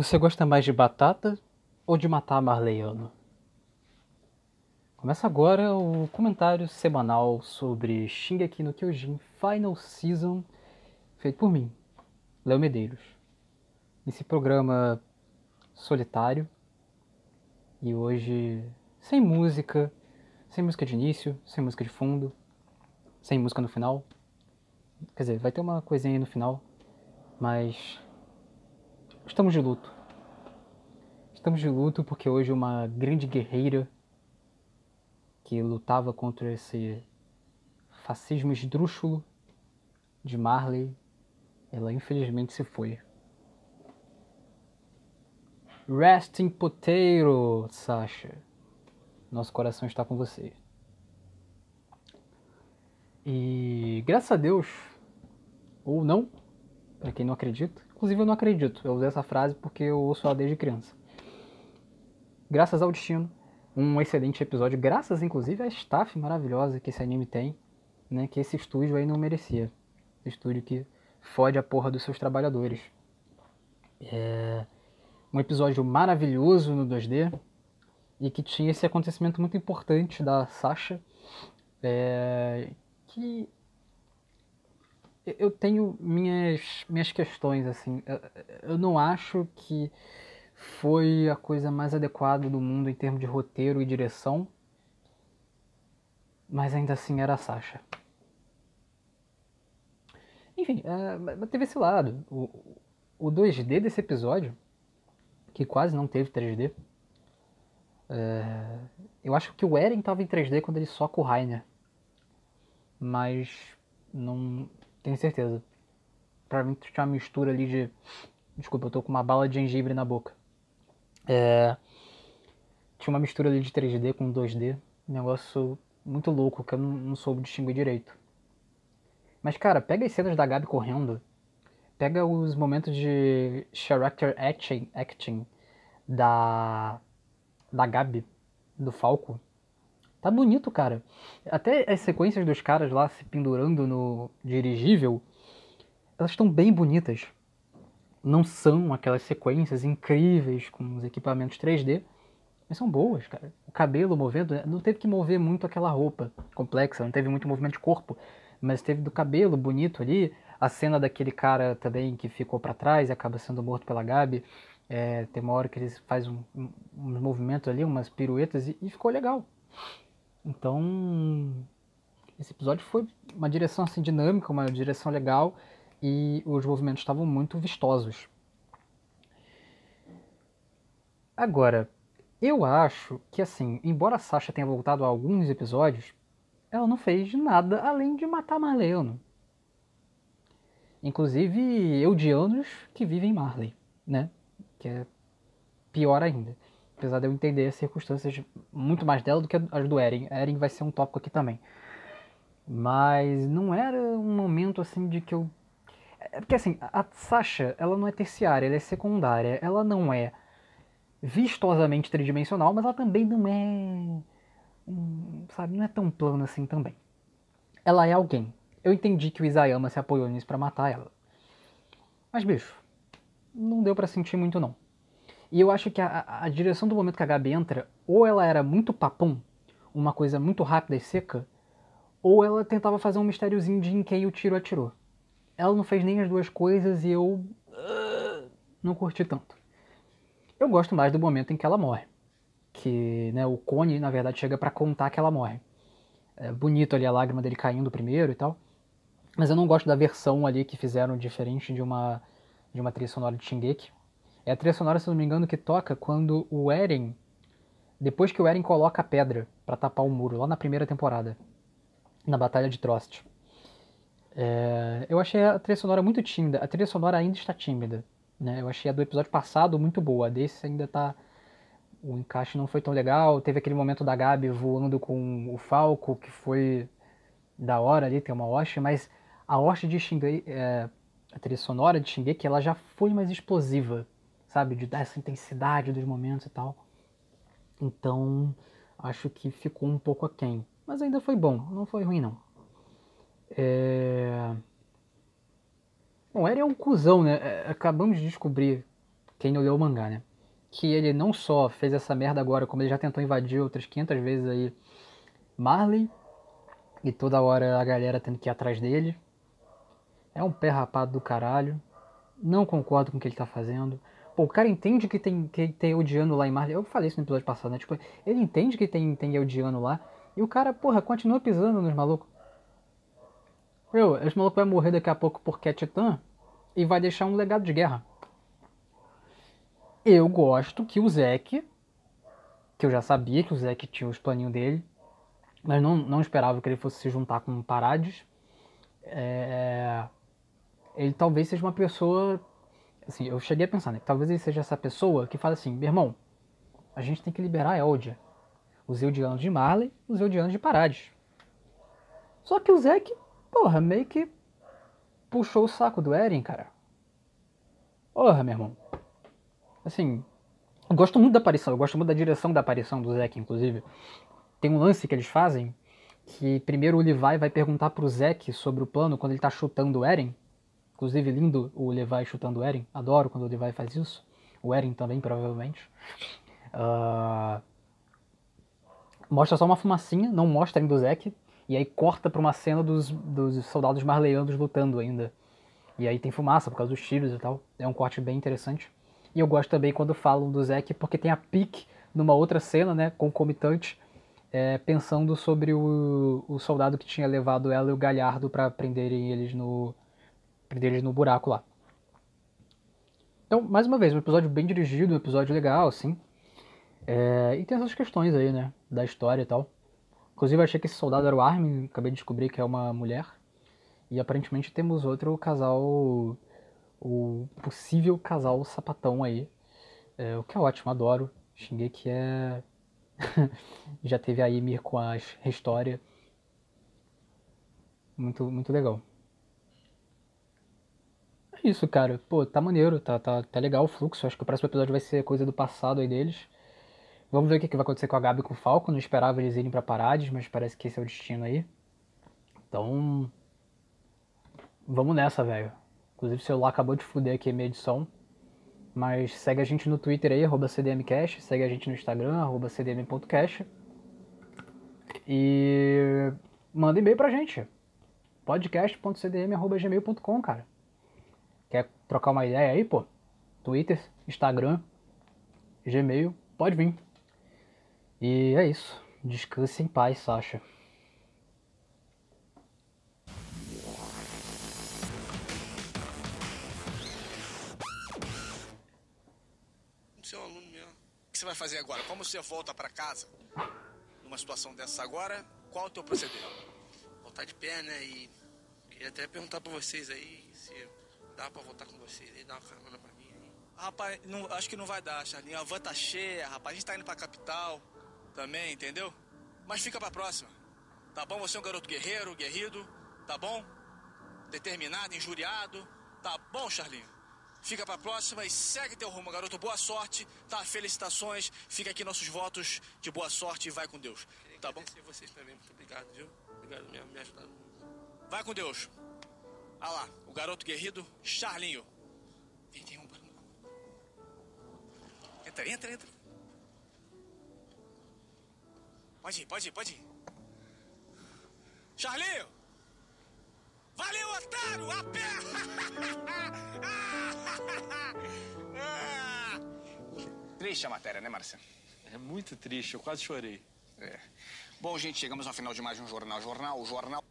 Você gosta mais de batata ou de matar marleiano? Começa agora o comentário semanal sobre Shingeki no Kyojin Final Season, feito por mim, Léo Medeiros. Nesse programa solitário e hoje sem música, sem música de início, sem música de fundo, sem música no final. Quer dizer, vai ter uma coisinha aí no final, mas estamos de luto. Estamos de luto porque hoje uma grande guerreira que lutava contra esse fascismo esdrúxulo de Marley, ela infelizmente se foi. Rest in potato, Sasha. Nosso coração está com você. E graças a Deus, ou não, para quem não acredita, inclusive eu não acredito, eu usei essa frase porque eu ouço ela desde criança. Graças ao destino, um excelente episódio, graças inclusive à staff maravilhosa que esse anime tem, né, que esse estúdio aí não merecia. Estúdio que fode a porra dos seus trabalhadores. É um episódio maravilhoso no 2D e que tinha esse acontecimento muito importante da Sasha, é, que eu tenho minhas, minhas questões, assim. Eu, eu não acho que foi a coisa mais adequada do mundo em termos de roteiro e direção, mas ainda assim era a Sasha. Enfim, é, teve esse lado. O, o 2D desse episódio, que quase não teve 3D, é, eu acho que o Eren estava em 3D quando ele soca o Rainer. Mas não tenho certeza. Pra mim tinha uma mistura ali de. Desculpa, eu tô com uma bala de gengibre na boca. É... Tinha uma mistura ali de 3D com 2D. Um negócio muito louco que eu não, não soube distinguir direito. Mas, cara, pega as cenas da Gabi correndo. Pega os momentos de character acting, acting da, da Gabi, do Falco. Tá bonito, cara. Até as sequências dos caras lá se pendurando no dirigível, elas estão bem bonitas. Não são aquelas sequências incríveis com os equipamentos 3D, mas são boas, cara. O cabelo movendo, né? não teve que mover muito aquela roupa complexa, não teve muito movimento de corpo, mas teve do cabelo bonito ali. A cena daquele cara também que ficou para trás e acaba sendo morto pela Gabi. É, tem uma hora que eles fazem um, um, uns movimentos ali, umas piruetas e, e ficou legal. Então, esse episódio foi uma direção assim dinâmica, uma direção legal e os movimentos estavam muito vistosos. Agora, eu acho que assim, embora a Sasha tenha voltado a alguns episódios, ela não fez nada além de matar Marleano. Inclusive Eudianos que vivem em Marley, né? Que é pior ainda. Apesar de eu entender as circunstâncias muito mais dela do que as do Eren. Eren vai ser um tópico aqui também. Mas não era um momento assim de que eu. É porque assim, a Sasha, ela não é terciária, ela é secundária. Ela não é vistosamente tridimensional, mas ela também não é. Sabe, não é tão plana assim também. Ela é alguém. Eu entendi que o Isayama se apoiou nisso pra matar ela. Mas, bicho, não deu para sentir muito não. E eu acho que a, a, direção do momento que a Gabi entra, ou ela era muito papum, uma coisa muito rápida e seca, ou ela tentava fazer um mistériozinho de em quem o tiro atirou. Ela não fez nem as duas coisas e eu uh, não curti tanto. Eu gosto mais do momento em que ela morre. Que né, o Cone, na verdade, chega para contar que ela morre. É bonito ali a lágrima dele caindo primeiro e tal. Mas eu não gosto da versão ali que fizeram diferente de uma, de uma trilha sonora de Shingeki. É a trilha sonora, se não me engano, que toca quando o Eren. Depois que o Eren coloca a pedra para tapar o muro, lá na primeira temporada. Na Batalha de Trost. É, eu achei a trilha sonora muito tímida. A trilha sonora ainda está tímida. Né? Eu achei a do episódio passado muito boa. A desse ainda tá. O encaixe não foi tão legal. Teve aquele momento da Gabi voando com o Falco, que foi da hora ali, tem uma hoste, mas a hoste de Shingeki, é, a trilha sonora de Shingeki, ela já foi mais explosiva sabe? De dar essa intensidade dos momentos e tal. Então, acho que ficou um pouco aquém. Mas ainda foi bom, não foi ruim não. É... Bom, Eren é um cuzão, né? É, acabamos de descobrir quem não leu o mangá, né? Que ele não só fez essa merda agora, como ele já tentou invadir outras 500 vezes aí Marley, e toda hora a galera tendo que ir atrás dele. É um pé rapado do caralho. Não concordo com o que ele tá fazendo. Pô, o cara entende que tem, que tem Eldiano lá em Marley. Eu falei isso no episódio passado, né? Tipo, ele entende que tem, tem Eldiano lá. E o cara, porra, continua pisando nos malucos. Meu, esse maluco vai morrer daqui a pouco porque é titã e vai deixar um legado de guerra. Eu gosto que o Zeke, que eu já sabia que o Zeke tinha os planinhos dele, mas não, não esperava que ele fosse se juntar com Parades. É, ele talvez seja uma pessoa. Assim, eu cheguei a pensar, né? Talvez ele seja essa pessoa que fala assim: meu irmão, a gente tem que liberar a Eldia. Os Eldianos de Marley, os Eldianos de Parades. Só que o Zeke, porra, meio que puxou o saco do Eren, cara. Porra, meu irmão. Assim, eu gosto muito da aparição, eu gosto muito da direção da aparição do Zeke, inclusive. Tem um lance que eles fazem que primeiro o Levi vai perguntar pro Zeke sobre o plano quando ele tá chutando o Eren. Inclusive, lindo o Levi chutando o Eren. Adoro quando o Levi faz isso. O Eren também, provavelmente. Uh... Mostra só uma fumacinha, não mostra ainda o Zeke. E aí corta pra uma cena dos, dos soldados marleanos lutando ainda. E aí tem fumaça por causa dos tiros e tal. É um corte bem interessante. E eu gosto também quando falam do Zeke, porque tem a pique numa outra cena, né, concomitante, é, pensando sobre o, o soldado que tinha levado ela e o Galhardo para prenderem eles no prender eles no buraco lá. Então, mais uma vez, um episódio bem dirigido, um episódio legal, assim. É, e tem essas questões aí, né, da história e tal. Inclusive, eu achei que esse soldado era o Armin, acabei de descobrir que é uma mulher. E aparentemente temos outro casal, o possível casal sapatão aí. É, o que é ótimo, adoro. que é Já teve a Ymir com a História. Muito, muito legal. É isso, cara. Pô, tá maneiro, tá, tá, tá legal o fluxo. Acho que o próximo episódio vai ser coisa do passado aí deles. Vamos ver o que, vai acontecer com a Gabi e com o Falco. Não esperava eles irem pra Parades, mas parece que esse é o destino aí. Então. Vamos nessa, velho. Inclusive o celular acabou de fuder aqui a minha edição. Mas segue a gente no Twitter aí, CDMcast, segue a gente no Instagram, cdm.cast. E manda e-mail pra gente. podcast.cdm.gmail.com, cara. Quer trocar uma ideia aí, pô? Twitter, Instagram, Gmail, pode vir. E é isso. Descanse em paz, Sasha. você vai fazer agora? Como você volta para casa numa situação dessa agora? Qual é o teu proceder? Voltar de pé, né? E queria até perguntar para vocês aí se dá para voltar com vocês e dar uma carona para mim aí. Rapaz, não, acho que não vai dar, Charlinho. A van tá cheia, rapaz. A gente tá indo pra capital também, entendeu? Mas fica pra próxima. Tá bom? Você é um garoto guerreiro, guerrido, tá bom? Determinado, injuriado. Tá bom, Charlinho? Fica pra próxima e segue teu rumo, garoto. Boa sorte, tá? Felicitações. Fica aqui nossos votos de boa sorte e vai com Deus. Queria tá bom? vocês também. Muito obrigado, viu? Obrigado mesmo, me ajudaram muito. Vai com Deus. Ah lá, o garoto guerrido, Charlinho. Vem, tem um Entra, entra, entra. Pode ir, pode ir, pode ir. Charlinho! Valeu, otário! A pé! Triste a matéria, né, Marcelo? É muito triste, eu quase chorei. É. Bom, gente, chegamos ao final de mais um Jornal Jornal. O Jornal...